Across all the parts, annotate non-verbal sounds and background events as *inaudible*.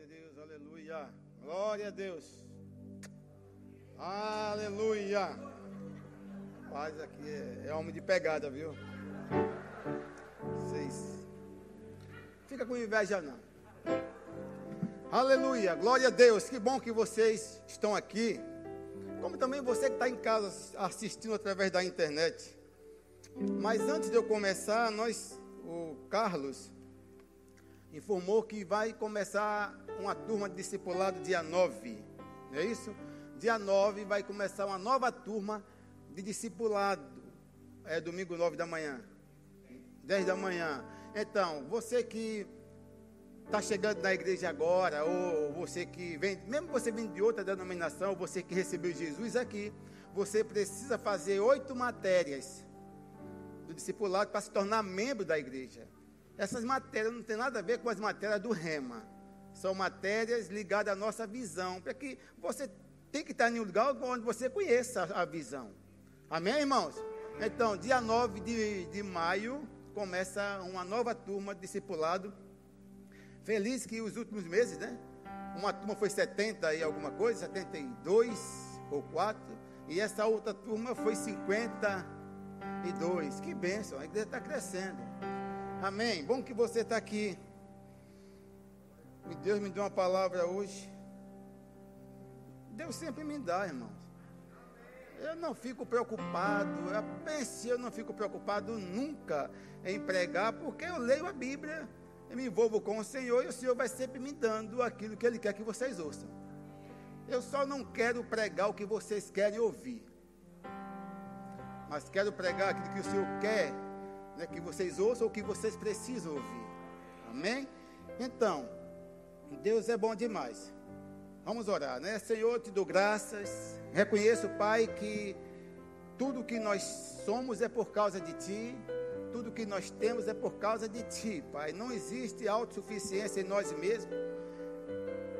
Glória a Deus, aleluia. Glória a Deus. Aleluia. Paz aqui é, é homem de pegada, viu? Vocês. Fica com inveja não. Aleluia. Glória a Deus. Que bom que vocês estão aqui. Como também você que está em casa assistindo através da internet. Mas antes de eu começar, nós, o Carlos, informou que vai começar uma turma de discipulado dia 9. Não é isso? Dia 9 vai começar uma nova turma de discipulado. É domingo 9 da manhã. 10 da manhã. Então, você que está chegando na igreja agora, ou você que vem, mesmo você vem de outra denominação, você que recebeu Jesus aqui, você precisa fazer oito matérias do discipulado para se tornar membro da igreja. Essas matérias não tem nada a ver com as matérias do rema. São matérias ligadas à nossa visão, para que você tem que estar em um lugar onde você conheça a visão. Amém, irmãos? Então, dia 9 de, de maio, começa uma nova turma de discipulado. Feliz que os últimos meses, né? Uma turma foi 70 e alguma coisa, 72 ou 4, e essa outra turma foi 52. Que bênção, a igreja está crescendo. Amém. Bom que você está aqui. E Deus me deu uma palavra hoje. Deus sempre me dá, irmãos. Eu não fico preocupado, eu pense, eu não fico preocupado nunca em pregar, porque eu leio a Bíblia, eu me envolvo com o Senhor e o Senhor vai sempre me dando aquilo que Ele quer que vocês ouçam. Eu só não quero pregar o que vocês querem ouvir, mas quero pregar aquilo que o Senhor quer né, que vocês ouçam o que vocês precisam ouvir. Amém? Então, Deus é bom demais. Vamos orar, né? Senhor, te dou graças. Reconheço, Pai, que tudo que nós somos é por causa de Ti. Tudo que nós temos é por causa de Ti, Pai. Não existe autossuficiência em nós mesmos.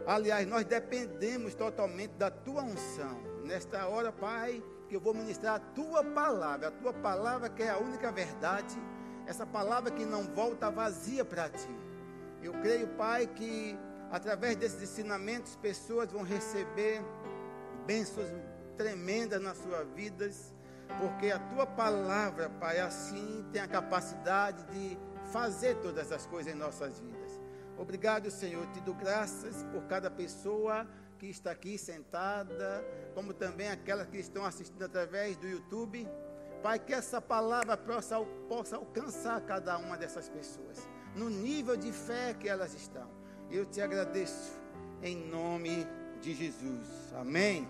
Aliás, nós dependemos totalmente da Tua unção. Nesta hora, Pai, que eu vou ministrar a tua palavra, a tua palavra que é a única verdade, essa palavra que não volta vazia para ti. Eu creio, Pai, que através desses ensinamentos pessoas vão receber bênçãos tremendas nas suas vidas, porque a tua palavra, Pai, assim tem a capacidade de fazer todas as coisas em nossas vidas. Obrigado, Senhor. Te dou graças por cada pessoa que está aqui sentada, como também aquelas que estão assistindo através do YouTube. Pai, que essa palavra possa, possa alcançar cada uma dessas pessoas, no nível de fé que elas estão. Eu te agradeço em nome de Jesus. Amém.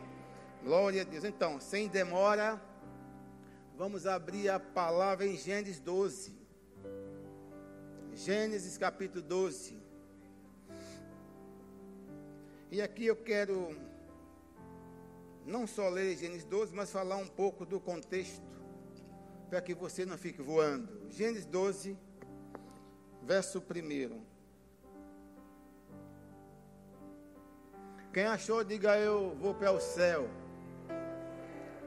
Glória a Deus. Então, sem demora, vamos abrir a palavra em Gênesis 12. Gênesis capítulo 12. E aqui eu quero não só ler Gênesis 12, mas falar um pouco do contexto, para que você não fique voando. Gênesis 12, verso 1. Quem achou, diga eu vou para o céu.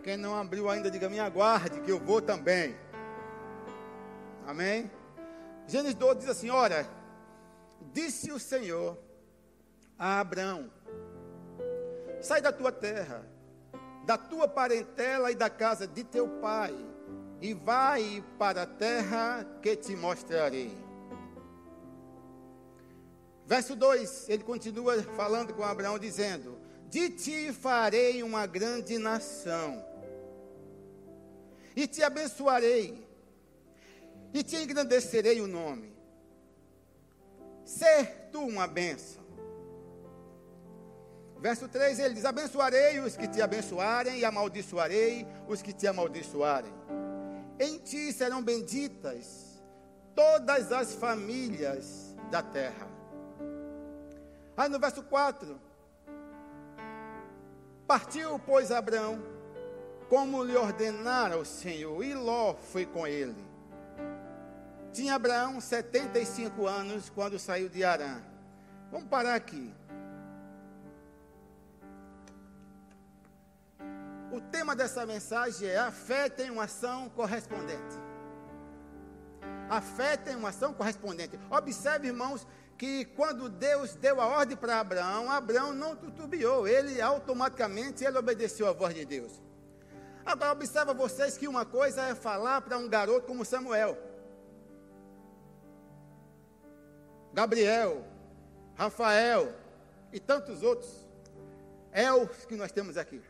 Quem não abriu ainda, diga me aguarde, que eu vou também. Amém? Gênesis 12 diz assim: Ora, disse o Senhor a Abraão: Sai da tua terra, da tua parentela e da casa de teu pai, e vai para a terra que te mostrarei. Verso 2, ele continua falando com Abraão, dizendo: De ti farei uma grande nação, e te abençoarei, e te engrandecerei o nome. Ser tu uma bênção Verso 3 ele diz: Abençoarei os que te abençoarem, e amaldiçoarei os que te amaldiçoarem. Em ti serão benditas todas as famílias da terra. Aí no verso 4: Partiu, pois, Abraão, como lhe ordenara o Senhor, e Ló foi com ele. Tinha Abraão 75 anos quando saiu de Arã. Vamos parar aqui. Tema dessa mensagem é: a fé tem uma ação correspondente. A fé tem uma ação correspondente. Observe, irmãos, que quando Deus deu a ordem para Abraão, Abraão não tutubiou, ele automaticamente ele obedeceu a voz de Deus. Agora observa vocês que uma coisa é falar para um garoto como Samuel. Gabriel, Rafael e tantos outros. É os que nós temos aqui.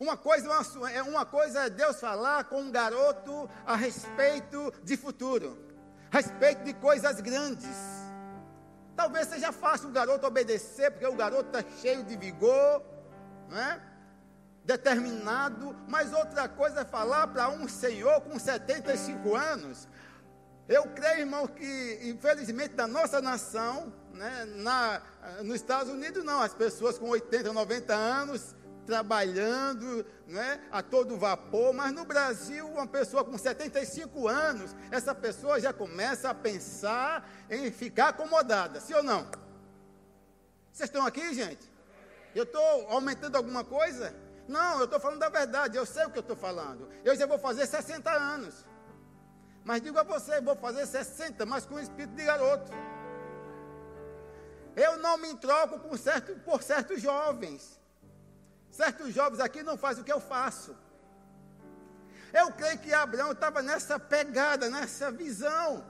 Uma coisa, é uma coisa é Deus falar com um garoto a respeito de futuro a respeito de coisas grandes. Talvez seja fácil o garoto obedecer, porque o garoto está cheio de vigor, né? determinado, mas outra coisa é falar para um senhor com 75 anos. Eu creio, irmão, que infelizmente na nossa nação, né, na, nos Estados Unidos não, as pessoas com 80, 90 anos trabalhando né, a todo vapor, mas no Brasil, uma pessoa com 75 anos, essa pessoa já começa a pensar em ficar acomodada, sim ou não? Vocês estão aqui, gente? Eu estou aumentando alguma coisa? Não, eu estou falando da verdade, eu sei o que eu estou falando. Eu já vou fazer 60 anos. Mas digo a você, vou fazer 60, mas com espírito de garoto. Eu não me troco certo, por certos jovens. Certos jovens aqui não fazem o que eu faço. Eu creio que Abraão estava nessa pegada, nessa visão.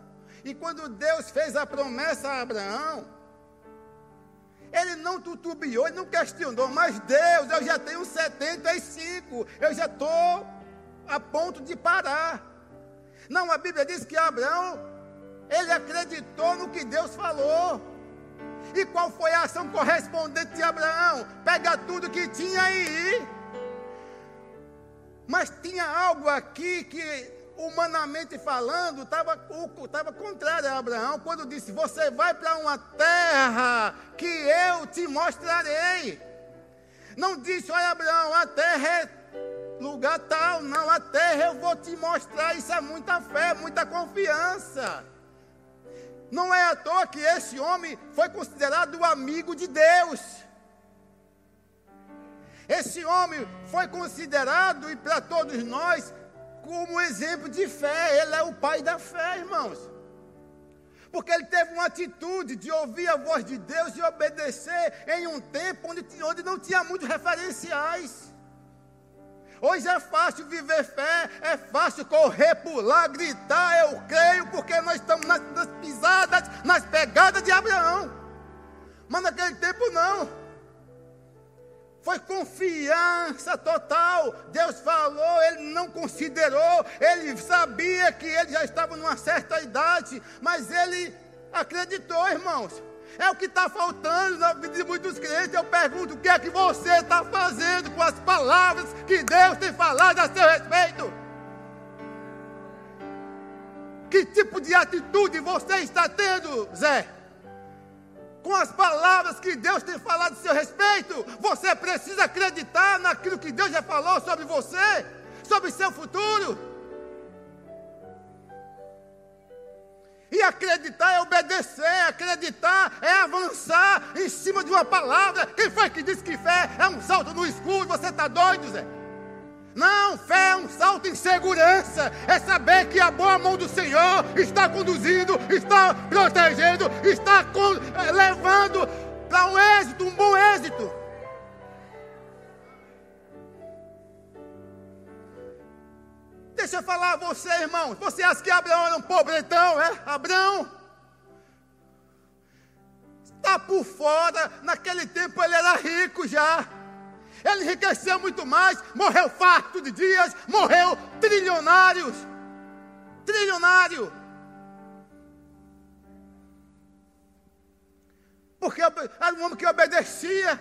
E quando Deus fez a promessa a Abraão, ele não tutubiou, ele não questionou, mas Deus, eu já tenho 75, eu já estou a ponto de parar. Não, a Bíblia diz que Abraão, ele acreditou no que Deus falou. E qual foi a ação correspondente de Abraão? Pega tudo que tinha e ir. Mas tinha algo aqui que, humanamente falando, estava contrário a Abraão, quando disse: Você vai para uma terra que eu te mostrarei. Não disse, olha, Abraão, a terra é lugar tal, não, a terra eu vou te mostrar. Isso é muita fé, muita confiança. Não é à toa que esse homem foi considerado o amigo de Deus. Esse homem foi considerado, e para todos nós, como exemplo de fé. Ele é o pai da fé, irmãos. Porque ele teve uma atitude de ouvir a voz de Deus e obedecer em um tempo onde, onde não tinha muitos referenciais. Hoje é fácil viver fé, é fácil correr, pular, gritar, eu creio, porque nós naquele tempo não. Foi confiança total. Deus falou, ele não considerou, ele sabia que ele já estava numa certa idade, mas ele acreditou, irmãos. É o que está faltando na vida de muitos crentes. Eu pergunto: o que é que você está fazendo com as palavras que Deus tem falado a seu respeito? Que tipo de atitude você está tendo, Zé? Com as palavras que Deus tem falado a seu respeito, você precisa acreditar naquilo que Deus já falou sobre você, sobre seu futuro. E acreditar é obedecer, acreditar é avançar em cima de uma palavra. Quem foi que disse que fé é um salto no escuro? Você está doido, Zé? Não, fé é um salto em segurança, é saber que a boa mão do Senhor está conduzindo, está protegendo, está eh, levando para um êxito, um bom êxito. Deixa eu falar a você, irmão. Você acha que Abraão era um pobretão, é? Abraão está por fora. Naquele tempo ele era rico já. Ele enriqueceu muito mais, morreu farto de dias, morreu trilionários. Trilionário. Porque era um homem que obedecia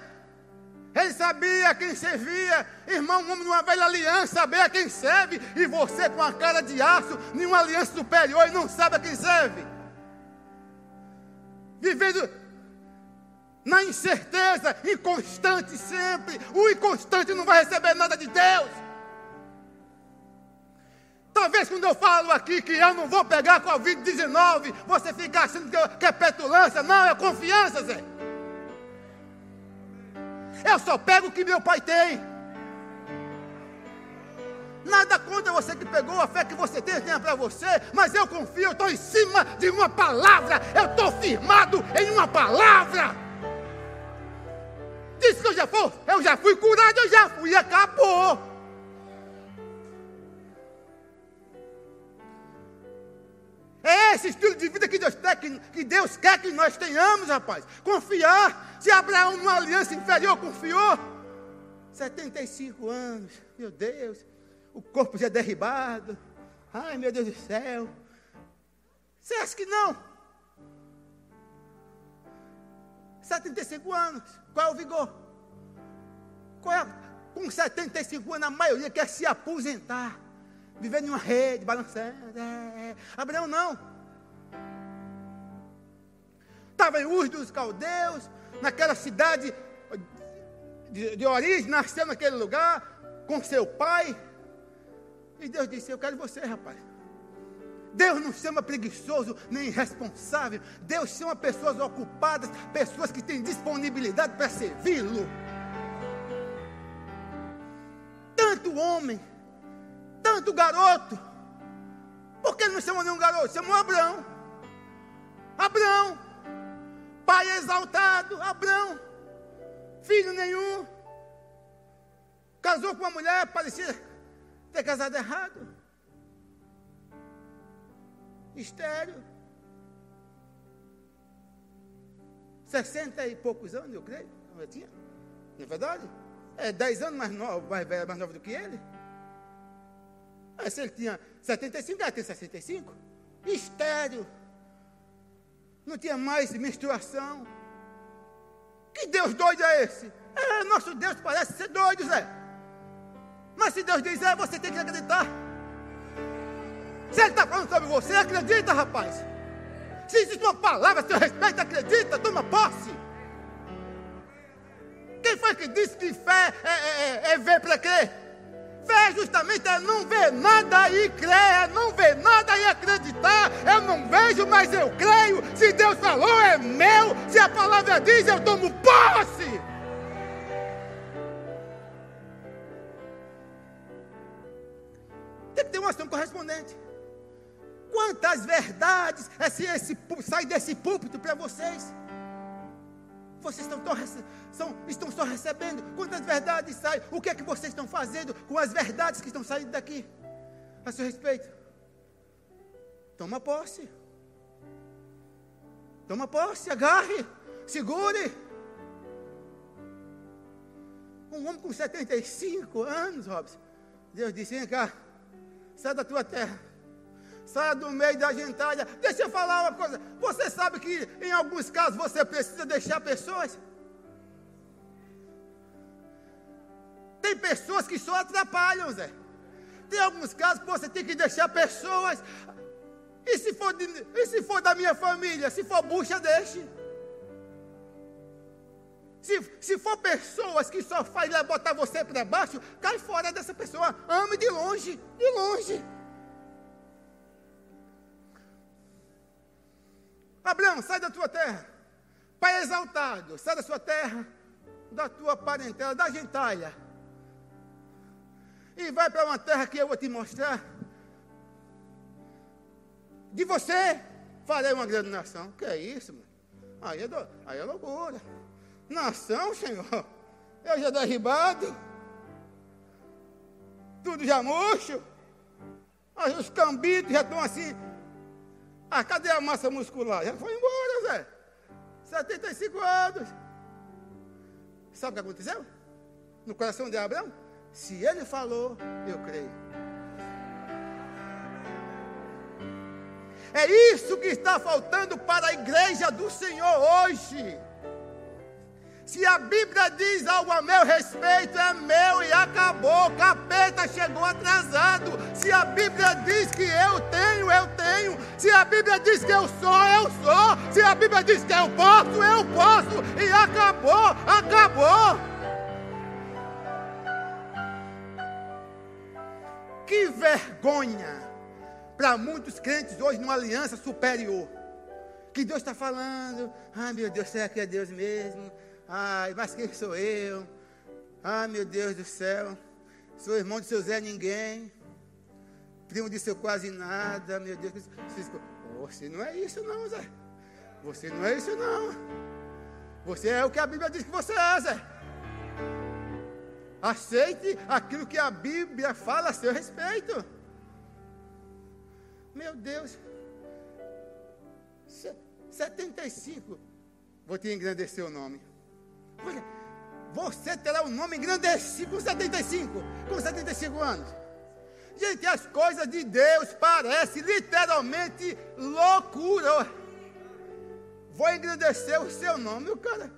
ele sabia quem servia. Irmão, um homem de uma velha aliança, saber a quem serve. E você com a cara de aço, nenhuma aliança superior e não sabe a quem serve. Vivendo na incerteza, inconstante sempre. O inconstante não vai receber nada de Deus. Talvez quando eu falo aqui que eu não vou pegar Covid-19, você fica achando que é petulância. Não, é confiança, Zé. Eu só pego o que meu pai tem. Nada contra você que pegou a fé que você tem, tenha para você, mas eu confio, eu estou em cima de uma palavra, eu estou firmado em uma palavra. Diz que eu já fui, eu já fui curado, eu já fui acabou. É esse estilo de vida que Deus, quer, que Deus quer que nós tenhamos, rapaz. Confiar. Se Abraão, numa aliança inferior, confiou. 75 anos, meu Deus o corpo já derribado. Ai, meu Deus do céu. Você acha que não? 75 anos, qual é o vigor? Qual é? Com 75 anos, a maioria quer se aposentar, viver em uma rede, balançando. É, é. Abraão não. Estava em Ur dos Caldeus, naquela cidade de, de origem, nasceu naquele lugar, com seu pai. E Deus disse: Eu quero você, rapaz. Deus não chama preguiçoso nem irresponsável. Deus chama pessoas ocupadas, pessoas que têm disponibilidade para servi-lo. Tanto homem, tanto garoto. Por que ele não chamou nenhum garoto? Chamou Abraão. Abraão, pai exaltado, Abraão, filho nenhum. Casou com uma mulher, parecia ter casado errado. Estéreo. Sessenta e poucos anos, eu creio. Eu tinha. Não é verdade? É dez anos mais novo, mais velho, mais novo do que ele. Mas se ele tinha 75, ela tem 65. Estéreo. Não tinha mais menstruação. Que Deus doido é esse? É, nosso Deus parece ser doido, Zé. Mas se Deus diz, é, você tem que acreditar. Se Ele está falando sobre você, acredita, rapaz. Se existe uma palavra a seu respeito, acredita, toma posse. Quem foi que disse que fé é, é, é, é ver para crer? Fé justamente é não ver nada e crer, é não ver nada e acreditar. Eu não vejo, mas eu creio. Se Deus falou, é meu. Se a palavra diz, eu tomo posse. Tem que ter uma ação correspondente. Quantas verdades esse, esse, sai desse púlpito para vocês? Vocês estão, tão, são, estão só recebendo. Quantas verdades saem? O que é que vocês estão fazendo com as verdades que estão saindo daqui? A seu respeito. Toma posse. Toma posse, agarre, segure. Um homem com 75 anos, Robson. Deus disse: vem cá. Sai da tua terra. Saia do meio da gentalha. Deixa eu falar uma coisa. Você sabe que em alguns casos você precisa deixar pessoas? Tem pessoas que só atrapalham, Zé. Tem alguns casos que você tem que deixar pessoas. E se for, de, e se for da minha família? Se for bucha, deixe. Se, se for pessoas que só faz botar você para baixo, cai fora dessa pessoa. Ame de longe, de longe. Abraão, sai da tua terra. Pai exaltado, sai da sua terra, da tua parentela, da gentalha. E vai para uma terra que eu vou te mostrar. De você farei uma grande nação. Que é isso, mano? Aí é, do, aí é loucura. Nação, Senhor, eu já derribado, tudo já murcho, os cambitos já estão assim. Ah, cadê a massa muscular? Já foi embora, Zé. 75 anos. Sabe o que aconteceu? No coração de Abraão? Se ele falou, eu creio. É isso que está faltando para a igreja do Senhor hoje. Se a Bíblia diz algo a meu respeito, é meu e acabou. Capeta chegou atrasado. Se a Bíblia diz que eu tenho, eu tenho. Se a Bíblia diz que eu sou, eu sou. Se a Bíblia diz que eu posso, eu posso. E acabou, acabou. Que vergonha para muitos crentes hoje numa aliança superior. Que Deus está falando. Ai meu Deus, será que é Deus mesmo? Ai, mas quem sou eu? Ai, meu Deus do céu. Sou irmão de seu Zé Ninguém. Primo de seu quase nada. Meu Deus. Você não é isso não, Zé. Você não é isso não. Você é o que a Bíblia diz que você é, Zé. Aceite aquilo que a Bíblia fala a seu respeito. Meu Deus. 75. Vou te engrandecer o nome. Você terá um nome engrandecido com 75. Com 75 anos. Gente, as coisas de Deus parecem literalmente loucura. Vou engrandecer o seu nome. O cara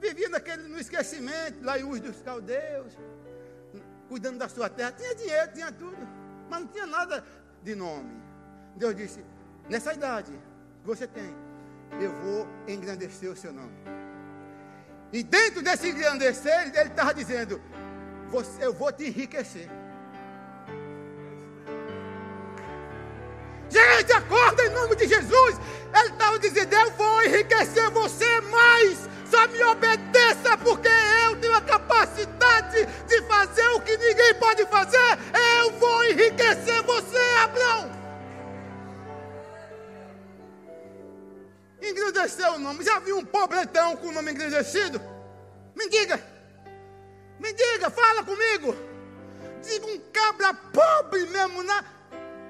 vivia naquele, no esquecimento, lá em Ur dos Caldeus, cuidando da sua terra. Tinha dinheiro, tinha tudo, mas não tinha nada de nome. Deus disse: nessa idade que você tem, eu vou engrandecer o seu nome. E dentro desse engrandecer, ele estava dizendo: eu vou te enriquecer. Gente, acorda em nome de Jesus. Ele estava dizendo: Eu vou enriquecer você mais. Só me obedeça, porque eu tenho a capacidade de fazer o que ninguém pode fazer. Eu vou enriquecer você, Abraão. Engrandeceu o nome. Já viu um pobretão com o nome engrandecido? Me diga. Me diga, fala comigo. Diga um cabra pobre mesmo, na,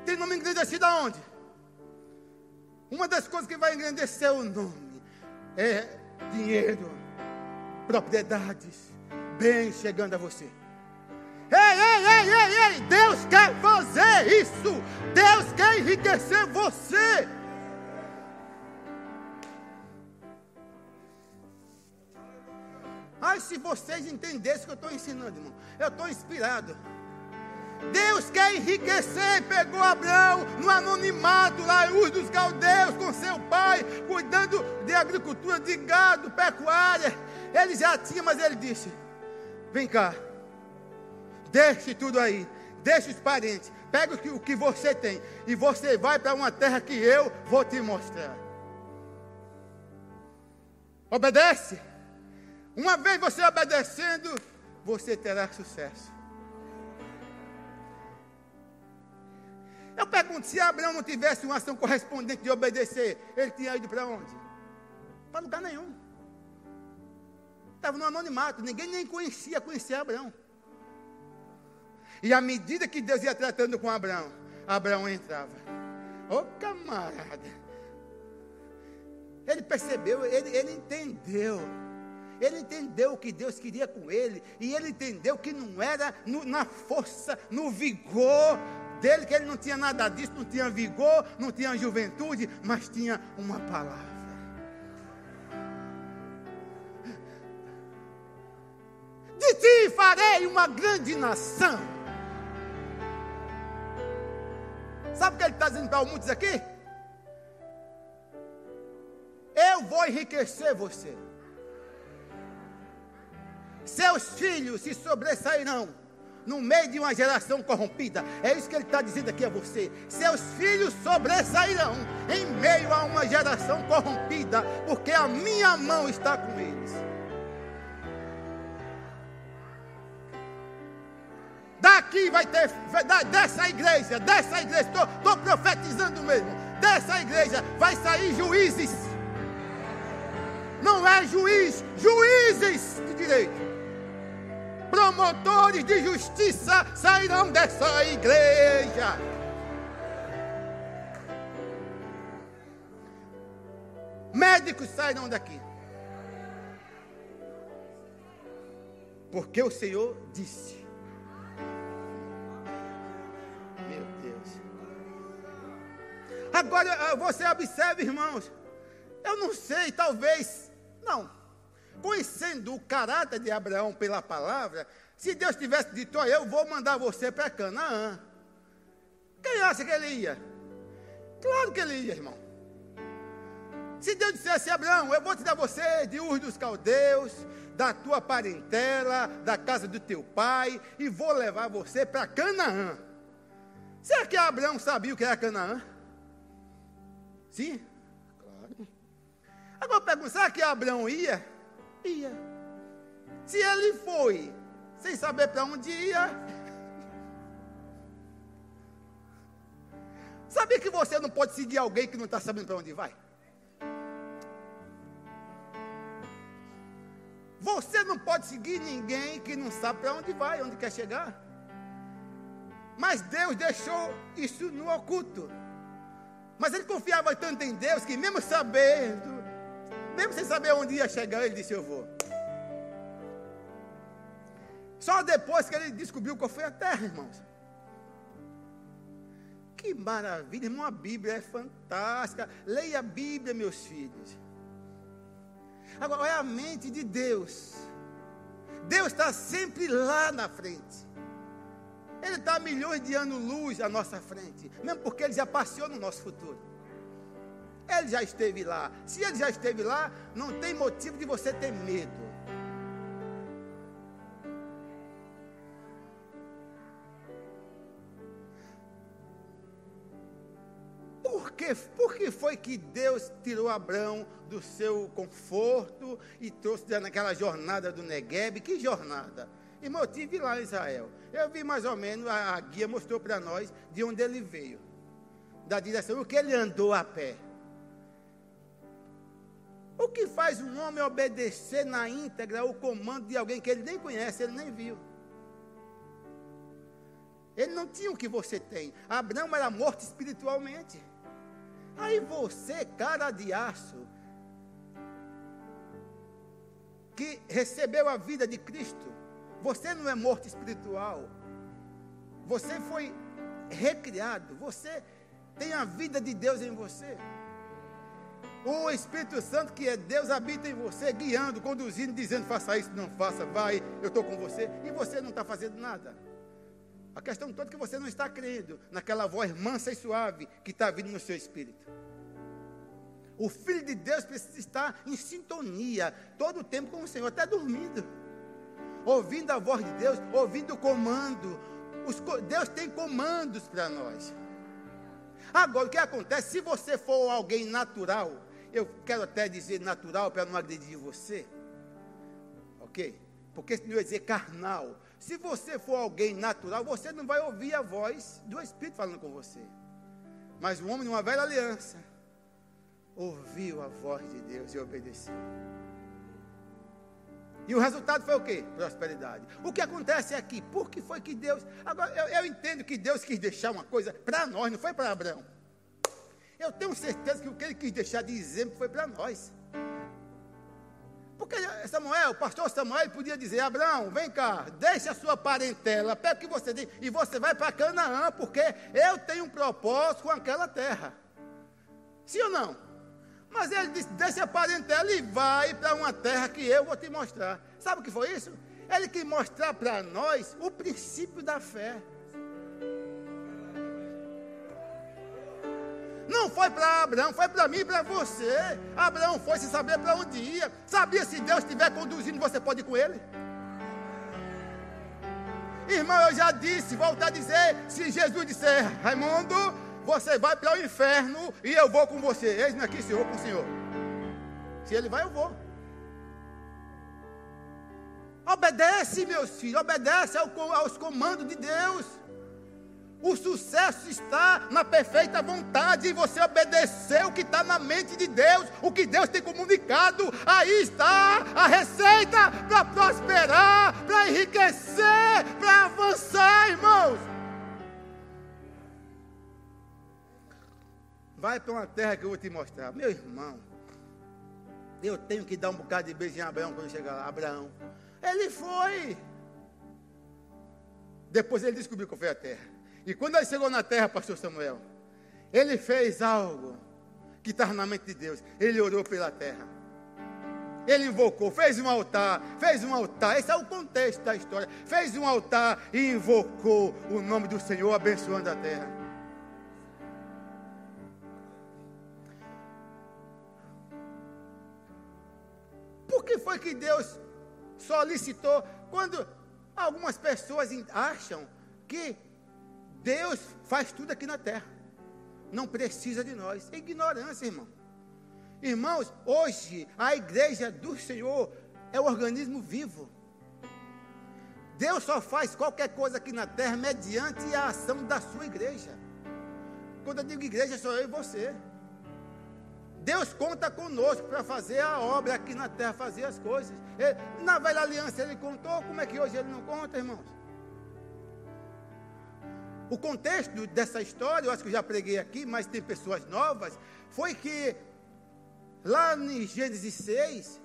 tem nome engrandecido aonde? Uma das coisas que vai engrandecer o nome é dinheiro, propriedades, bens chegando a você. Ei, ei, ei, ei, ei, Deus quer fazer isso. Deus quer enriquecer você. Ai, se vocês entendessem o que eu estou ensinando, irmão. Eu estou inspirado. Deus quer enriquecer, pegou Abraão no anonimato lá em Ur dos Caldeus com seu pai, cuidando de agricultura, de gado, pecuária. Ele já tinha, mas ele disse: Vem cá, deixe tudo aí, deixe os parentes, pega o que, o que você tem e você vai para uma terra que eu vou te mostrar. Obedece. Uma vez você obedecendo, você terá sucesso. Eu pergunto, se Abraão não tivesse uma ação correspondente de obedecer, ele tinha ido para onde? Para lugar nenhum. Estava no anonimato, ninguém nem conhecia, conhecia Abraão. E à medida que Deus ia tratando com Abraão, Abraão entrava. Ô oh, camarada. Ele percebeu, ele, ele entendeu. Ele entendeu o que Deus queria com ele. E ele entendeu que não era no, na força, no vigor dele, que ele não tinha nada disso, não tinha vigor, não tinha juventude, mas tinha uma palavra. De ti farei uma grande nação. Sabe o que ele está dizendo para muitos aqui? Eu vou enriquecer você. Seus filhos se sobressairão no meio de uma geração corrompida. É isso que ele está dizendo aqui a você. Seus filhos sobressairão em meio a uma geração corrompida, porque a minha mão está com eles. Daqui vai ter, dessa igreja, dessa igreja, estou profetizando mesmo, dessa igreja vai sair juízes. Não é juiz, juízes de direito promotores de justiça sairão dessa igreja. Médicos sairão daqui. Porque o Senhor disse. Meu Deus. Agora você observe, irmãos. Eu não sei, talvez. Não conhecendo o caráter de Abraão pela palavra, se Deus tivesse dito, olha, eu vou mandar você para Canaã, quem acha que ele ia? Claro que ele ia, irmão. Se Deus dissesse, Abraão, eu vou te dar você de Ur dos Caldeus, da tua parentela, da casa do teu pai, e vou levar você para Canaã. Será que Abraão sabia o que era Canaã? Sim? Claro. Agora pergunta, será que Abraão ia? ia. Se ele foi, sem saber para onde ia. Sabia que você não pode seguir alguém que não está sabendo para onde vai? Você não pode seguir ninguém que não sabe para onde vai, onde quer chegar. Mas Deus deixou isso no oculto. Mas ele confiava tanto em Deus que, mesmo sabendo, mesmo sem saber onde ia chegar, ele disse: Eu vou. Só depois que ele descobriu qual foi a terra, irmãos. Que maravilha, irmão, a Bíblia é fantástica. Leia a Bíblia, meus filhos. Agora, é a mente de Deus. Deus está sempre lá na frente. Ele está milhões de anos-luz à nossa frente, mesmo porque ele já passou no nosso futuro. Ele já esteve lá. Se ele já esteve lá, não tem motivo de você ter medo. Por, que, por que foi que Deus tirou Abraão do seu conforto e trouxe naquela jornada do Negueb? Que jornada? Irmão, eu estive lá em Israel. Eu vi mais ou menos, a, a guia mostrou para nós de onde ele veio. Da direção, o que ele andou a pé. O que faz um homem obedecer na íntegra o comando de alguém que ele nem conhece, ele nem viu? Ele não tinha o que você tem. Abraão era morto espiritualmente. Aí você, cara de aço, que recebeu a vida de Cristo, você não é morto espiritual. Você foi recriado. Você tem a vida de Deus em você. O Espírito Santo, que é Deus, habita em você, guiando, conduzindo, dizendo: faça isso, não faça, vai, eu estou com você. E você não está fazendo nada. A questão toda é que você não está crendo naquela voz mansa e suave que está vindo no seu espírito. O Filho de Deus precisa estar em sintonia todo o tempo com o Senhor, até dormindo ouvindo a voz de Deus, ouvindo o comando. Os, Deus tem comandos para nós. Agora, o que acontece? Se você for alguém natural, eu quero até dizer natural para não agredir você, ok? Porque senão eu ia dizer carnal. Se você for alguém natural, você não vai ouvir a voz do Espírito falando com você. Mas o homem, numa velha aliança, ouviu a voz de Deus e obedeceu. E o resultado foi o quê? Prosperidade. O que acontece aqui? Por que foi que Deus. Agora, eu, eu entendo que Deus quis deixar uma coisa para nós, não foi para Abraão. Eu tenho certeza que o que ele quis deixar de exemplo foi para nós. Porque Samuel, o pastor Samuel, podia dizer: Abraão, vem cá, deixe a sua parentela, pega o que você tem, e você vai para Canaã, porque eu tenho um propósito com aquela terra. Sim ou não? Mas ele disse: deixa a parentela e vai para uma terra que eu vou te mostrar. Sabe o que foi isso? Ele quis mostrar para nós o princípio da fé. Foi para Abraão, foi para mim e para você. Abraão foi sem saber para onde ia. Sabia se Deus estiver conduzindo, você pode ir com ele? Irmão, eu já disse, volto a dizer: se Jesus disser, Raimundo, você vai para o inferno e eu vou com você. Eis-me aqui, Senhor, com o Senhor. Se ele vai, eu vou. Obedece, meus filhos, obedece aos comandos de Deus. O sucesso está na perfeita vontade e você obedecer o que está na mente de Deus, o que Deus tem comunicado. Aí está a receita para prosperar, para enriquecer, para avançar, irmãos. Vai para uma terra que eu vou te mostrar. Meu irmão, eu tenho que dar um bocado de beijo em Abraão quando chegar lá. Abraão. Ele foi. Depois ele descobriu qual foi a terra. E quando ele chegou na terra, pastor Samuel, ele fez algo que estava na mente de Deus. Ele orou pela terra. Ele invocou, fez um altar, fez um altar. Esse é o contexto da história. Fez um altar e invocou o nome do Senhor, abençoando a terra. Por que foi que Deus solicitou? Quando algumas pessoas acham que Deus faz tudo aqui na terra, não precisa de nós. É ignorância, irmão. Irmãos, hoje a igreja do Senhor é o organismo vivo. Deus só faz qualquer coisa aqui na terra mediante a ação da sua igreja. Quando eu digo igreja, sou eu e você. Deus conta conosco para fazer a obra aqui na terra, fazer as coisas. Ele, na velha aliança ele contou, como é que hoje ele não conta, irmãos? O contexto dessa história, eu acho que eu já preguei aqui, mas tem pessoas novas, foi que lá em Gênesis 6,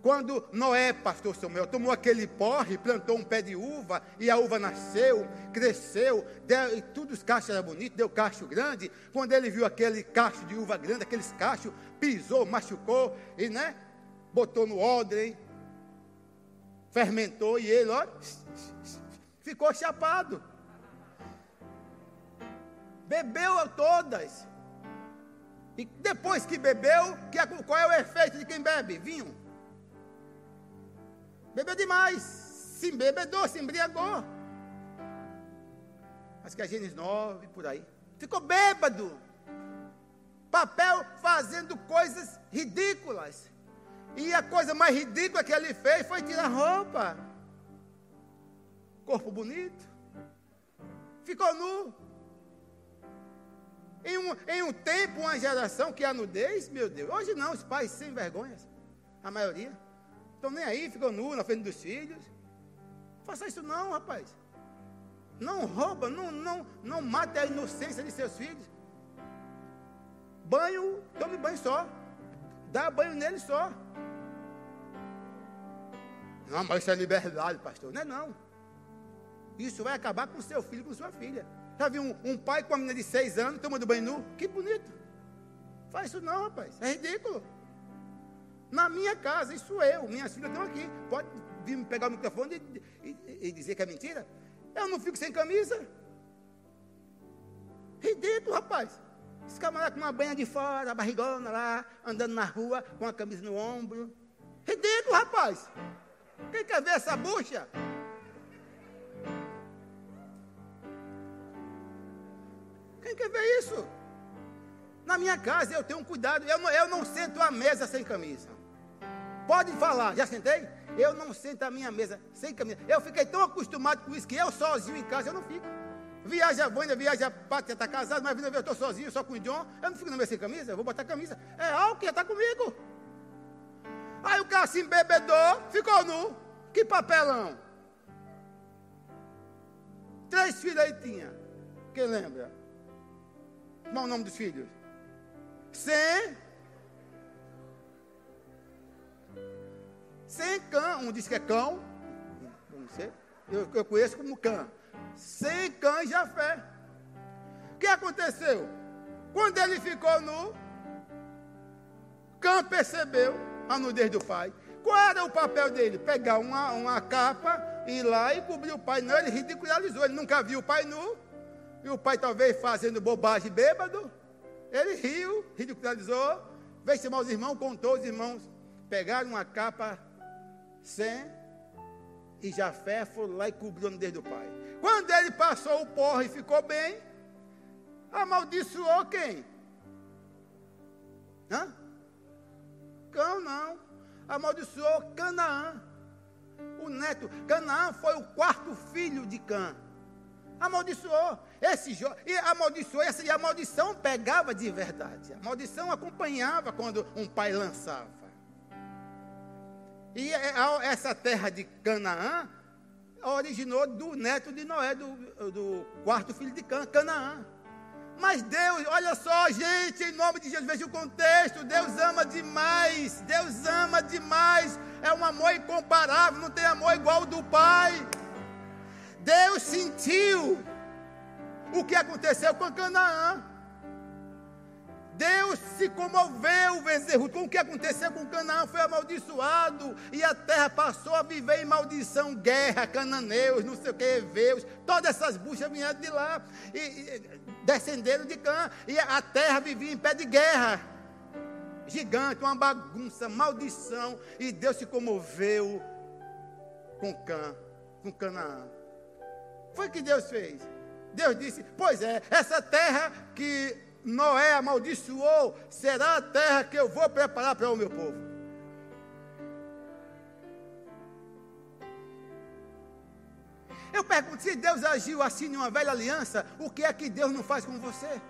quando Noé, pastor Samuel, tomou aquele porre, plantou um pé de uva, e a uva nasceu, cresceu, deu, e tudo os cachos eram bonitos, deu cacho grande. Quando ele viu aquele cacho de uva grande, aqueles cachos, pisou, machucou, e né, botou no odre, fermentou, e ele, ó, ficou chapado. Bebeu todas. E depois que bebeu, qual é o efeito de quem bebe? Vinho. Bebeu demais. Se embebedou, se embriagou. Acho que é Gênesis 9, por aí. Ficou bêbado. Papel fazendo coisas ridículas. E a coisa mais ridícula que ele fez foi tirar roupa. Corpo bonito. Ficou nu. Em um, em um tempo, uma geração que a nudez, meu Deus. Hoje não, os pais sem vergonhas. A maioria. Estão nem aí, ficam nu na frente dos filhos. Faça isso não, rapaz. Não rouba, não, não, não mate a inocência de seus filhos. Banho, tome banho só. Dá banho nele só. Não, mas isso é liberdade, pastor. Não é não. Isso vai acabar com seu filho, com sua filha. Já viu um, um pai com uma menina de seis anos tomando banho nu? Que bonito. Faz isso não, rapaz. É ridículo. Na minha casa, isso eu, minhas filhas estão aqui. Pode vir me pegar o microfone e, e, e dizer que é mentira? Eu não fico sem camisa. Ridículo, rapaz. Esse camarada com uma banha de fora, barrigona lá, andando na rua, com a camisa no ombro. Ridículo, rapaz. Quem quer ver essa bucha? Quer ver isso? Na minha casa eu tenho um cuidado. Eu não, eu não sento à mesa sem camisa. Pode falar, já sentei? Eu não sento à minha mesa sem camisa. Eu fiquei tão acostumado com isso que eu sozinho em casa eu não fico. Viaja a Vânia, viaja a Pátria, está casado, mas eu estou sozinho, só com o John. Eu não fico na mesa sem camisa, eu vou botar camisa. É algo que está comigo. Aí o cara se embebedou, ficou nu. Que papelão. Três filhos aí tinha. Quem lembra? Qual é o nome dos filhos? Sem Sem cã, um diz que é cão, não sei, eu, eu conheço como cã. Sem cã e Jafé. O que aconteceu? Quando ele ficou nu, Cã percebeu a nudez do pai. Qual era o papel dele? Pegar uma, uma capa, ir lá e cobrir o pai. Não, ele ridicularizou. Ele nunca viu o pai nu. E o pai talvez fazendo bobagem bêbado. Ele riu, ridicularizou. Veio chamar os irmãos, contou os irmãos. Pegaram uma capa sem e Jafé foi lá e cobriu no dedo do pai. Quando ele passou o porre e ficou bem, amaldiçoou quem? Hã? Cão não. Amaldiçoou Canaã. O neto. Canaã foi o quarto filho de Cã. Amaldiçoou. Esse jo... E amaldiçoou. E a maldição pegava de verdade. A maldição acompanhava quando um pai lançava. E é, essa terra de Canaã originou do neto de Noé, do, do quarto filho de Canaã. Mas Deus, olha só, gente, em nome de Jesus, veja o contexto. Deus ama demais, Deus ama demais. É um amor incomparável, não tem amor igual ao do Pai. Deus sentiu o que aconteceu com Canaã. Deus se comoveu, Bezerro, com o que aconteceu com Canaã, foi amaldiçoado, e a terra passou a viver em maldição, guerra, cananeus, não sei o que, heveus, todas essas buchas vieram de lá, e, e descenderam de Cã, e a terra vivia em pé de guerra, gigante, uma bagunça, maldição, e Deus se comoveu com Cã, com Canaã. Foi o que Deus fez. Deus disse: Pois é, essa terra que Noé amaldiçoou, será a terra que eu vou preparar para o meu povo. Eu pergunto, se Deus agiu assim em uma velha aliança, o que é que Deus não faz com você?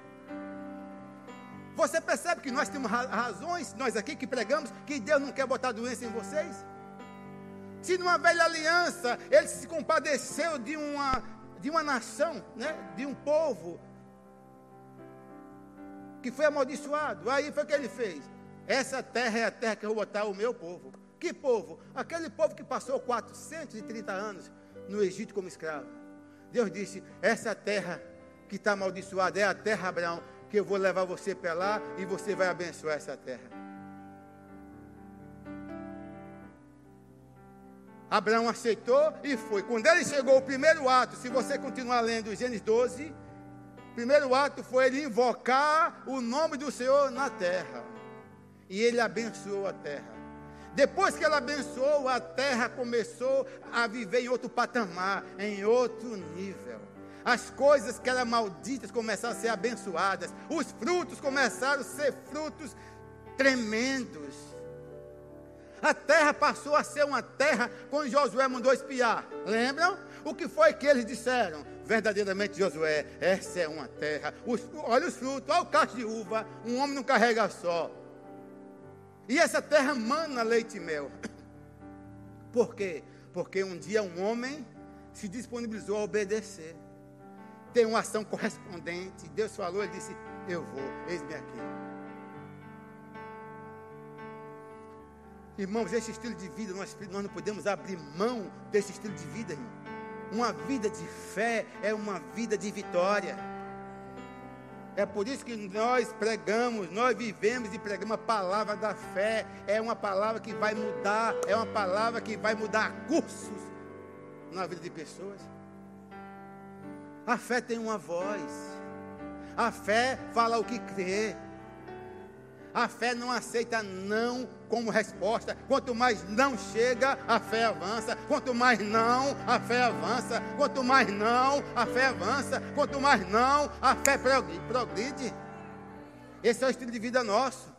Você percebe que nós temos razões, nós aqui que pregamos, que Deus não quer botar doença em vocês? Se numa velha aliança ele se compadeceu de uma, de uma nação, né, de um povo que foi amaldiçoado, aí foi o que ele fez. Essa terra é a terra que eu vou botar o meu povo. Que povo? Aquele povo que passou 430 anos no Egito como escravo. Deus disse: Essa terra que está amaldiçoada é a terra, Abraão, que eu vou levar você para lá e você vai abençoar essa terra. Abraão aceitou e foi. Quando ele chegou, o primeiro ato, se você continuar lendo Gênesis 12, o primeiro ato foi ele invocar o nome do Senhor na terra. E ele abençoou a terra. Depois que ele abençoou, a terra começou a viver em outro patamar, em outro nível. As coisas que eram malditas começaram a ser abençoadas. Os frutos começaram a ser frutos tremendos. A terra passou a ser uma terra quando Josué mandou espiar. Lembram? O que foi que eles disseram? Verdadeiramente, Josué, essa é uma terra. Os, olha os frutos, olha o cacho de uva. Um homem não carrega só. E essa terra mana leite e mel. *coughs* Por quê? Porque um dia um homem se disponibilizou a obedecer. Tem uma ação correspondente. Deus falou, ele disse: Eu vou, eis-me aqui. Irmãos, esse estilo de vida, nós, nós não podemos abrir mão desse estilo de vida, irmão. Uma vida de fé é uma vida de vitória. É por isso que nós pregamos, nós vivemos e pregamos a palavra da fé. É uma palavra que vai mudar, é uma palavra que vai mudar cursos na vida de pessoas. A fé tem uma voz. A fé fala o que crê. A fé não aceita não como resposta. Quanto mais não chega, a fé avança. Quanto mais não, a fé avança. Quanto mais não, a fé avança. Quanto mais não, a fé progride. Esse é o estilo de vida nosso.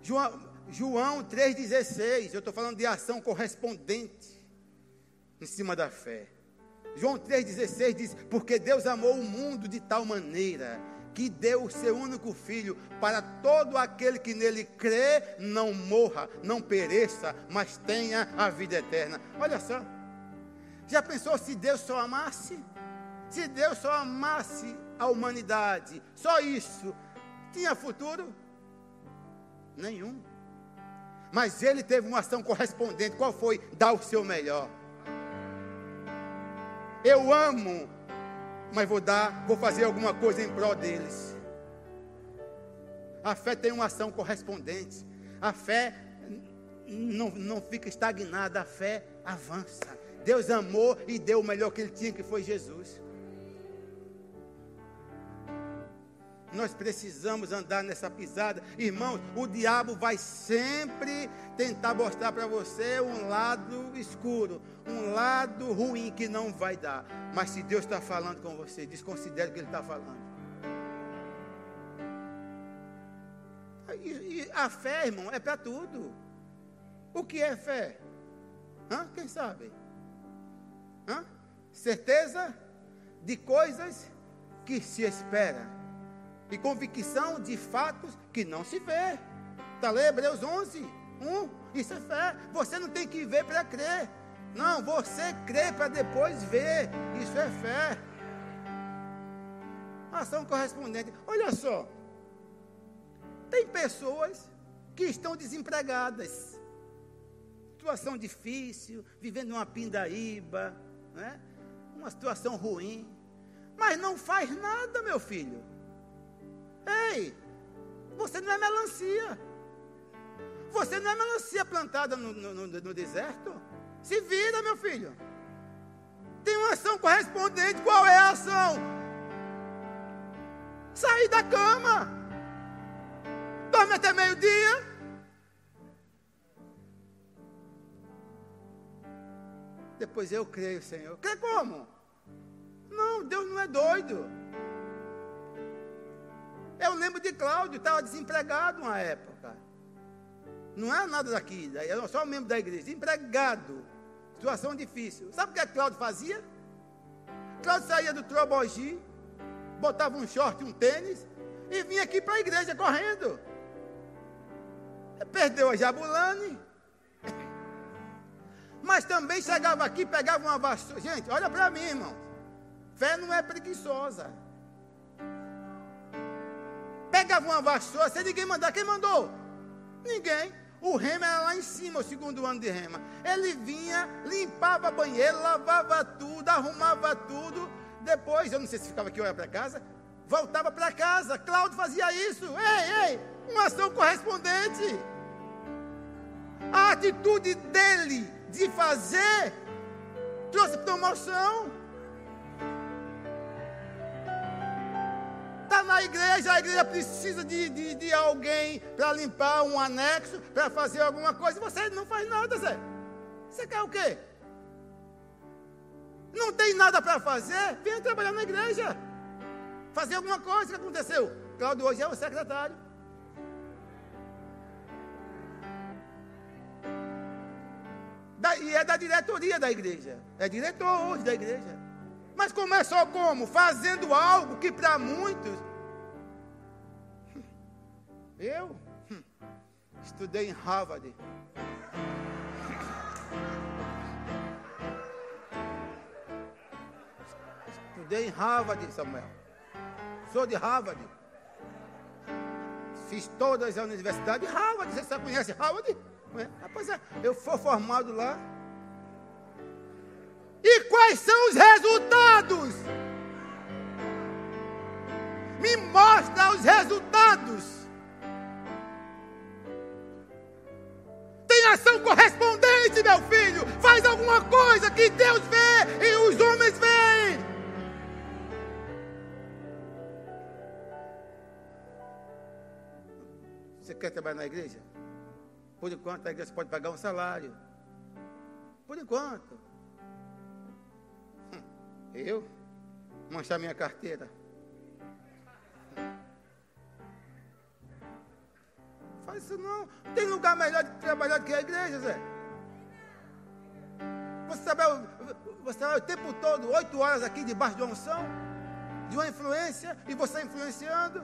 João, João 3,16. Eu estou falando de ação correspondente em cima da fé. João 3,16 diz: Porque Deus amou o mundo de tal maneira que deu o seu único filho para todo aquele que nele crê, não morra, não pereça, mas tenha a vida eterna. Olha só. Já pensou se Deus só amasse? Se Deus só amasse a humanidade, só isso, tinha futuro? Nenhum. Mas ele teve uma ação correspondente. Qual foi? Dar o seu melhor. Eu amo mas vou dar, vou fazer alguma coisa em prol deles. A fé tem uma ação correspondente. A fé não, não fica estagnada, a fé avança. Deus amou e deu o melhor que ele tinha, que foi Jesus. Nós precisamos andar nessa pisada. Irmãos, o diabo vai sempre tentar mostrar para você um lado escuro, um lado ruim que não vai dar. Mas se Deus está falando com você, desconsidere o que Ele está falando. E, e a fé, irmão, é para tudo. O que é fé? Hã? Quem sabe? Hã? Certeza de coisas que se espera e convicção de fatos que não se vê. Está lendo Hebreus 11, 1. Isso é fé. Você não tem que ver para crer. Não, você crê para depois ver. Isso é fé. Ação correspondente. Olha só. Tem pessoas que estão desempregadas. Situação difícil, vivendo uma pindaíba, né? uma situação ruim. Mas não faz nada, meu filho. Ei, você não é melancia. Você não é melancia plantada no, no, no, deserto. Se vira, meu filho. Tem uma ação correspondente. Qual é a ação? Sair da cama. Dorme até meio-dia. Depois eu creio, Senhor. Crê como? Não, Deus não é doido. Eu lembro de Cláudio, estava desempregado uma época. Não é nada daqui, era só membro da igreja, desempregado. Situação difícil. Sabe o que, é Cláudio fazia? Cláudio saía do Trobogi, botava um short, um tênis, e vinha aqui para a igreja correndo. Perdeu a Jabulane. Mas também chegava aqui, pegava uma vassoura. Gente, olha para mim, irmão. Fé não é preguiçosa. Pegava uma vassoura, sem ninguém mandar. Quem mandou? Ninguém. O rema era lá em cima, o segundo ano de rema. Ele vinha, limpava banheiro, lavava tudo, arrumava tudo. Depois, eu não sei se ficava aqui ou ia para casa, voltava para casa. Cláudio fazia isso. Ei, ei, uma ação correspondente. A atitude dele de fazer trouxe promoção. Na igreja, a igreja precisa de, de, de alguém para limpar um anexo, para fazer alguma coisa, você não faz nada, Zé. Você quer o quê? Não tem nada para fazer? Venha trabalhar na igreja. Fazer alguma coisa. O que aconteceu? Cláudio hoje é o secretário. Da, e é da diretoria da igreja. É diretor hoje da igreja. Mas começou como? Fazendo algo que para muitos. Eu hum, estudei em Harvard. Estudei em Harvard, Samuel. Sou de Harvard. Fiz todas as universidades de Harvard. Você conhece Harvard? Rapaz, é, eu fui formado lá. E quais são os resultados? Me mostra os resultados. Ação correspondente, meu filho. Faz alguma coisa que Deus vê e os homens veem. Você quer trabalhar na igreja? Por enquanto, a igreja pode pagar um salário. Por enquanto. Hum, eu? Manchar minha carteira. Isso não. Tem lugar melhor de trabalhar do que a igreja, Zé. Você trabalha, você trabalha o tempo todo, oito horas aqui debaixo de uma unção, de uma influência, e você influenciando.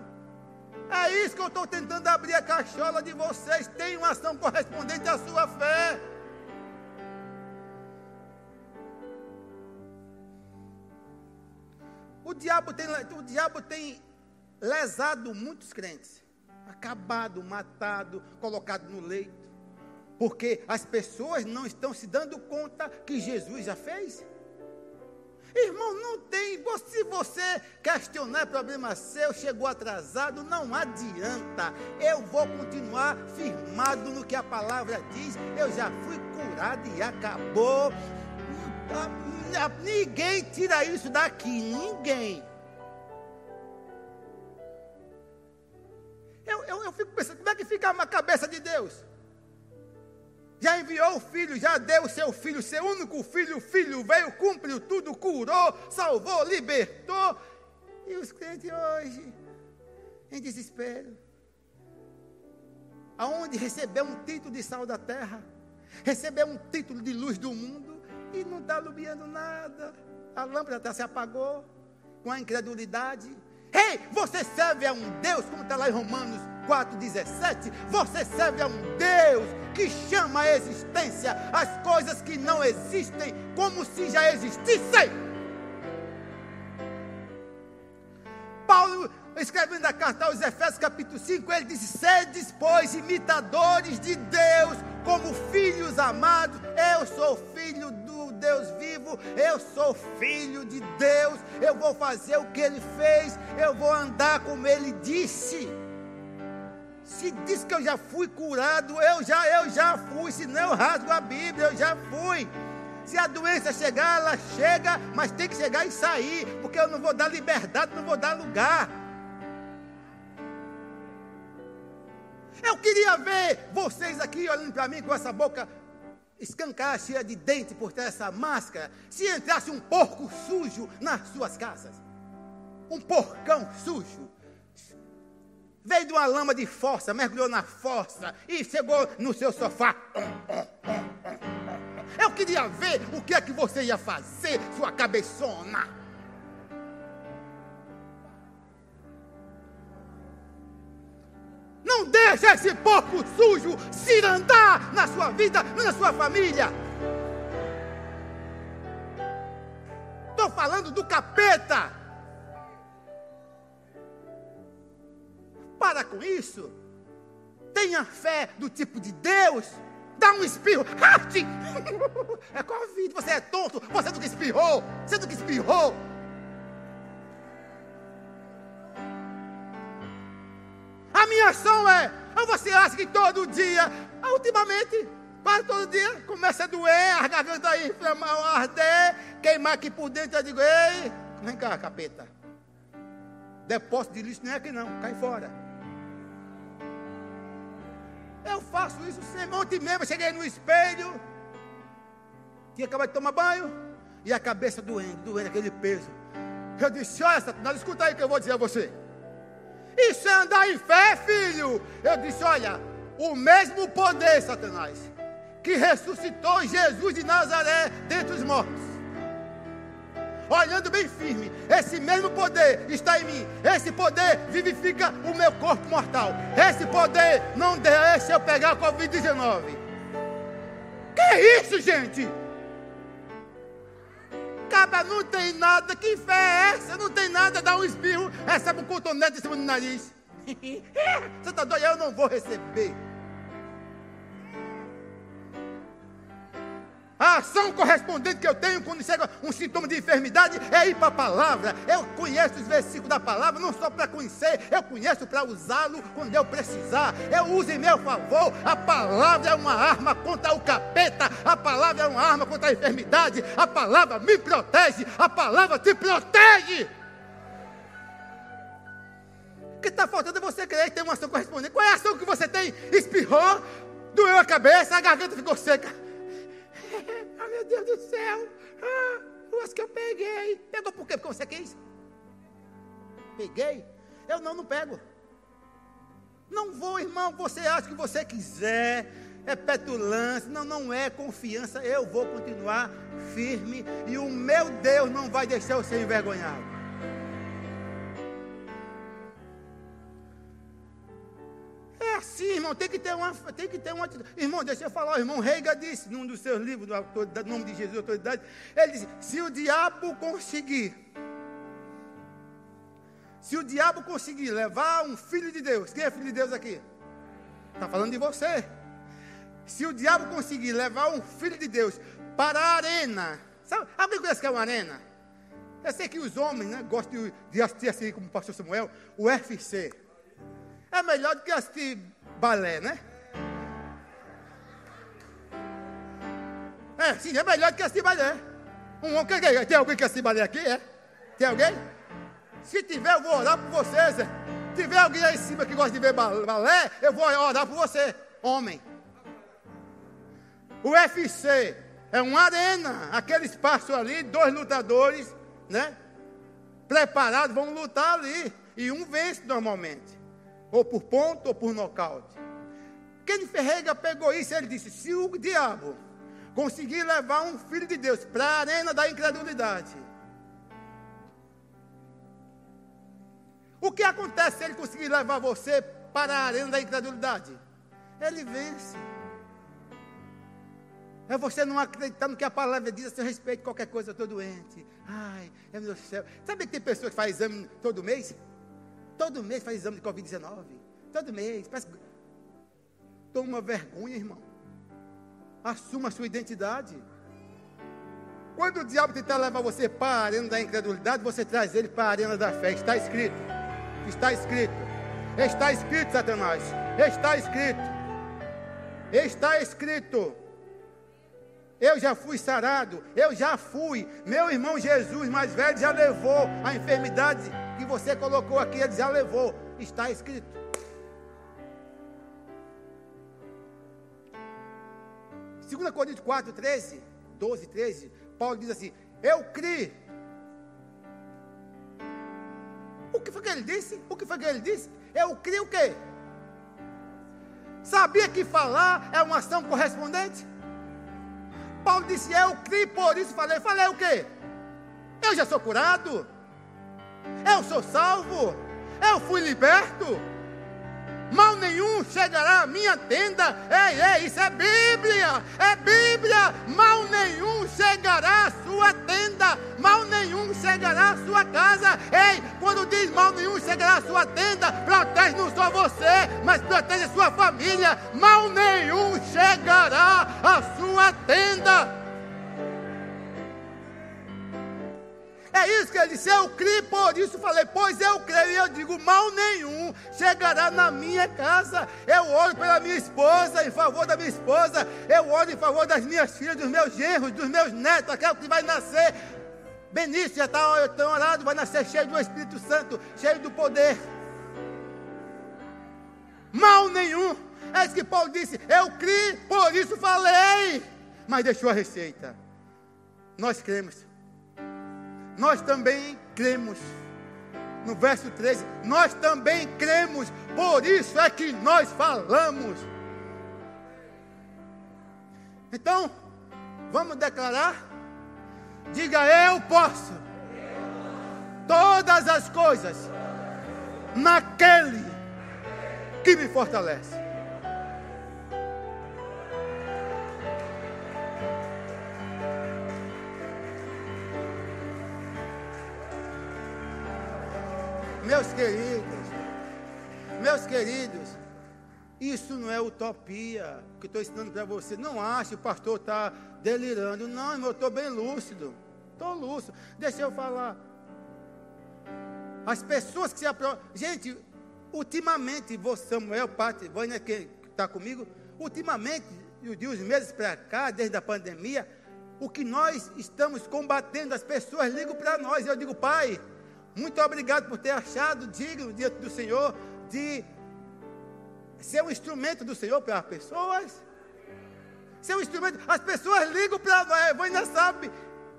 É isso que eu estou tentando abrir a cachola de vocês. Tem uma ação correspondente à sua fé. O diabo tem, o diabo tem lesado muitos crentes. Acabado, matado, colocado no leito. Porque as pessoas não estão se dando conta que Jesus já fez. Irmão, não tem. Se você questionar problema seu, chegou atrasado, não adianta. Eu vou continuar firmado no que a palavra diz. Eu já fui curado e acabou. Ninguém tira isso daqui, ninguém. Eu, eu, fico pensando, como é que fica a cabeça de Deus? já enviou o filho, já deu o seu filho, seu único filho, o filho veio, cumpriu tudo, curou, salvou, libertou. E os crentes hoje, em desespero. Aonde recebeu um título de sal da terra, recebeu um título de luz do mundo e não está alumiando nada. A lâmpada tá, se apagou com a incredulidade. Ei, você serve a um Deus, como está lá em Romanos 4,17. Você serve a um Deus que chama a existência as coisas que não existem como se já existissem. Paulo, escrevendo a carta aos Efésios, capítulo 5, ele disse: Sedes, pois, imitadores de Deus, como filhos amados. Eu sou filho do Deus vivo, eu sou filho de Deus. Eu vou fazer o que ele fez, eu vou andar como ele disse. Se diz que eu já fui curado, eu já, eu já fui. Se não, rasgo a Bíblia, eu já fui. Se a doença chegar, ela chega, mas tem que chegar e sair, porque eu não vou dar liberdade, não vou dar lugar. Eu queria ver vocês aqui olhando para mim com essa boca escancar, cheia de dente por ter essa máscara. Se entrasse um porco sujo nas suas casas, um porcão sujo, veio de uma lama de força, mergulhou na força e chegou no seu sofá. Eu queria ver o que é que você ia fazer, sua cabeçona. Deixa esse porco sujo se andar na sua vida, na sua família. Estou falando do capeta. Para com isso. Tenha fé do tipo de Deus. Dá um espirro. *laughs* É Covid. Você é tonto. Você nunca espirrou. Você nunca espirrou. A minha ação é. Ou você acha que todo dia, ultimamente, quase todo dia, começa a doer, a garganta inflamar, arder, queimar aqui por dentro. Eu digo, ei, vem cá, capeta. Depósito de lixo não é aqui não, cai fora. Eu faço isso sempre. Ontem mesmo cheguei no espelho, tinha acabado de tomar banho, e a cabeça doendo, doendo aquele peso. Eu disse, olha, Satanás, escuta aí o que eu vou dizer a você. Isso é andar em fé, filho. Eu disse: olha, o mesmo poder, Satanás, que ressuscitou Jesus de Nazaré dentre os mortos. Olhando bem firme, esse mesmo poder está em mim. Esse poder vivifica o meu corpo mortal. Esse poder não deixa eu pegar a Covid-19. Que isso, gente? Caba não tem nada, que fé é essa? Não tem nada, dá um espirro, recebe um cotonete em cima do nariz. *laughs* Você está doido? Eu não vou receber. A ação correspondente que eu tenho quando chega um sintoma de enfermidade é ir para a palavra. Eu conheço os versículos da palavra, não só para conhecer, eu conheço para usá-lo quando eu precisar. Eu uso em meu favor. A palavra é uma arma contra o capeta, a palavra é uma arma contra a enfermidade, a palavra me protege, a palavra te protege. O que está faltando é você crer que tem uma ação correspondente. Qual é a ação que você tem? Espirrou, doeu a cabeça, a garganta ficou seca. Ah, meu Deus do céu. Ah, que eu peguei. Pegou por quê? Porque você quis? Peguei? Eu não, não pego. Não vou, irmão. Você acha que você quiser. É petulância. Não, não é confiança. Eu vou continuar firme. E o meu Deus não vai deixar eu ser envergonhado. É assim, irmão, tem que ter uma, tem que ter uma Irmão, deixa eu falar, o irmão Reiga disse, num dos seus livros, do nome de Jesus, autoridade, ele disse, se o diabo conseguir, se o diabo conseguir levar um filho de Deus, quem é filho de Deus aqui? Está falando de você. Se o diabo conseguir levar um filho de Deus para a arena, sabe, alguém conhece que é uma arena? Eu sei que os homens né, gostam de, assistir assim, como o pastor Samuel, o UFC. É melhor do que assistir balé, né? É, sim, é melhor do que assistir balé. Um, um, tem alguém que assiste balé aqui? É? Tem alguém? Se tiver, eu vou orar por vocês. Se tiver alguém aí em cima que gosta de ver balé, eu vou orar por você, homem. O UFC é uma arena, aquele espaço ali, dois lutadores, né? Preparados, vão lutar ali. E um vence normalmente ou por ponto ou por nocaute. Kenny Ferreira pegou isso e ele disse: se o diabo conseguir levar um filho de Deus para a arena da incredulidade, o que acontece se ele conseguir levar você para a arena da incredulidade? Ele vence. É você não acreditar no que a palavra diz a seu respeito, qualquer coisa, eu estou doente. Ai, meu Deus do céu. Sabe que tem pessoas que fazem exame todo mês? Todo mês faz exame de Covid-19. Todo mês. Parece... Toma vergonha, irmão. Assuma a sua identidade. Quando o diabo tentar levar você para a arena da incredulidade, você traz ele para a arena da fé. Está escrito. Está escrito. Está escrito, Satanás. Está escrito. Está escrito. Eu já fui sarado, eu já fui. Meu irmão Jesus, mais velho, já levou a enfermidade que você colocou aqui, ele já levou. Está escrito. Segunda Coríntios 4, 13, 12, 13, Paulo diz assim, eu criei. O que foi que ele disse? O que foi que ele disse? Eu criei o quê? Sabia que falar é uma ação correspondente? Paulo disse, eu criei, por isso falei. Falei o quê? Eu já sou curado. Eu sou salvo. Eu fui liberto. Mal nenhum chegará à minha tenda. Ei, ei, isso é Bíblia, é Bíblia. Mal nenhum chegará à sua tenda, mal nenhum chegará à sua casa. Ei, quando diz mal nenhum chegará à sua tenda, protege não só você, mas protege a sua família. Mal nenhum chegará à sua tenda. É isso que ele disse. Eu criei, por isso falei, pois eu creio. E eu digo, mal nenhum chegará na minha casa. Eu oro pela minha esposa, em favor da minha esposa. Eu oro em favor das minhas filhas, dos meus genros, dos meus netos, aquele que vai nascer. Benício já está tão orado, vai nascer cheio do Espírito Santo, cheio do poder. Mal nenhum. É isso que Paulo disse. Eu criei, por isso falei. Mas deixou a receita. Nós cremos nós também cremos. No verso 13, nós também cremos, por isso é que nós falamos. Então, vamos declarar? Diga eu posso. Todas as coisas naquele que me fortalece. Meus queridos, meus queridos, isso não é utopia que estou ensinando para você. Não ache o pastor está delirando. Não, irmão, eu estou bem lúcido. Estou lúcido. Deixa eu falar. As pessoas que se aproximam. Gente, ultimamente, você, Samuel, Pati, Vânia, que está comigo, ultimamente, de uns meses para cá, desde a pandemia, o que nós estamos combatendo, as pessoas ligam para nós. Eu digo, pai, muito obrigado por ter achado digno diante do Senhor de ser um instrumento do Senhor para as pessoas. Ser um instrumento. As pessoas ligam para. A ainda sabe.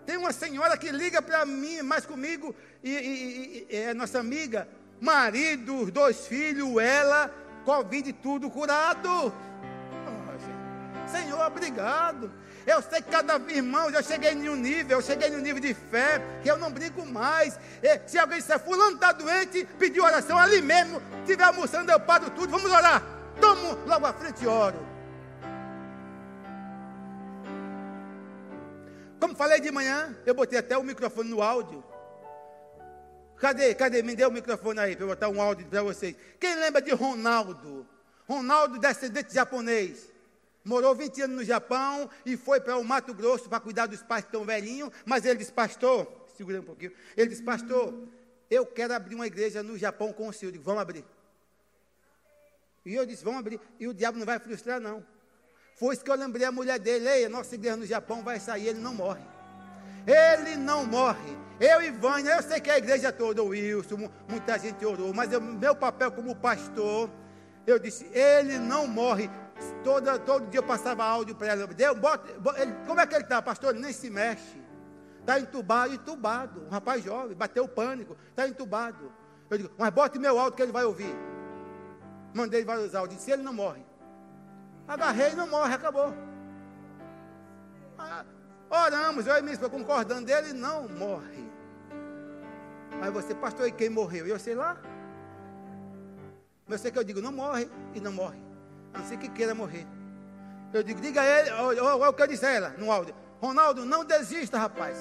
Tem uma senhora que liga para mim, mais comigo, e, e, e, é nossa amiga. Marido, dois filhos, ela, Covid tudo curado. Oh, Senhor, obrigado. Eu sei que cada irmão, eu cheguei em um nível, eu cheguei em um nível de fé, que eu não brinco mais. E, se alguém disser, fulano está doente, pediu oração ali mesmo, estiver almoçando, eu paro tudo, vamos orar. Tomo logo à frente e oro. Como falei de manhã, eu botei até o microfone no áudio. Cadê? Cadê? Me dê o microfone aí para eu botar um áudio para vocês. Quem lembra de Ronaldo? Ronaldo, descendente japonês. Morou 20 anos no Japão e foi para o Mato Grosso para cuidar dos pais estão velhinhos. Mas ele disse, pastor, segura um pouquinho. Ele disse, pastor, eu quero abrir uma igreja no Japão com o senhor. Eu digo, vamos abrir. E eu disse, vamos abrir. E o diabo não vai frustrar, não. Foi isso que eu lembrei a mulher dele. Ei, a nossa igreja no Japão vai sair, ele não morre. Ele não morre. Eu e Vânia, eu sei que a igreja toda, o Wilson, muita gente orou, mas eu, meu papel como pastor, eu disse, ele não morre. Toda, todo dia eu passava áudio para ela. Deus, bota, ele, como é que ele está, pastor? Ele nem se mexe. Está entubado, entubado. Um rapaz jovem, bateu pânico. Está entubado. Eu digo, mas bote meu áudio que ele vai ouvir. Mandei vários áudios. Disse, ele não morre. Agarrei, não morre, acabou. Ah, oramos, eu e minha esposa concordando, ele não morre. Aí você, pastor, e quem morreu? Eu sei lá. Mas sei que eu digo, não morre e não morre a não ser que queira morrer. Eu digo, diga a ele, olha o que eu disse a ela no áudio. Ronaldo, não desista, rapaz.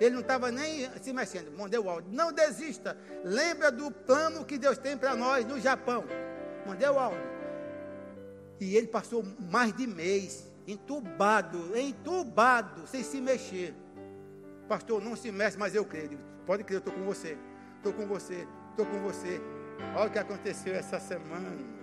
Ele não estava nem se mexendo. Mandei o áudio. Não desista. Lembra do plano que Deus tem para nós no Japão. Mandei o áudio. E ele passou mais de mês entubado, entubado, sem se mexer. Pastor, não se mexe, mas eu creio. Pode crer, eu estou com você. Estou com você. Estou com você. Olha o que aconteceu essa semana.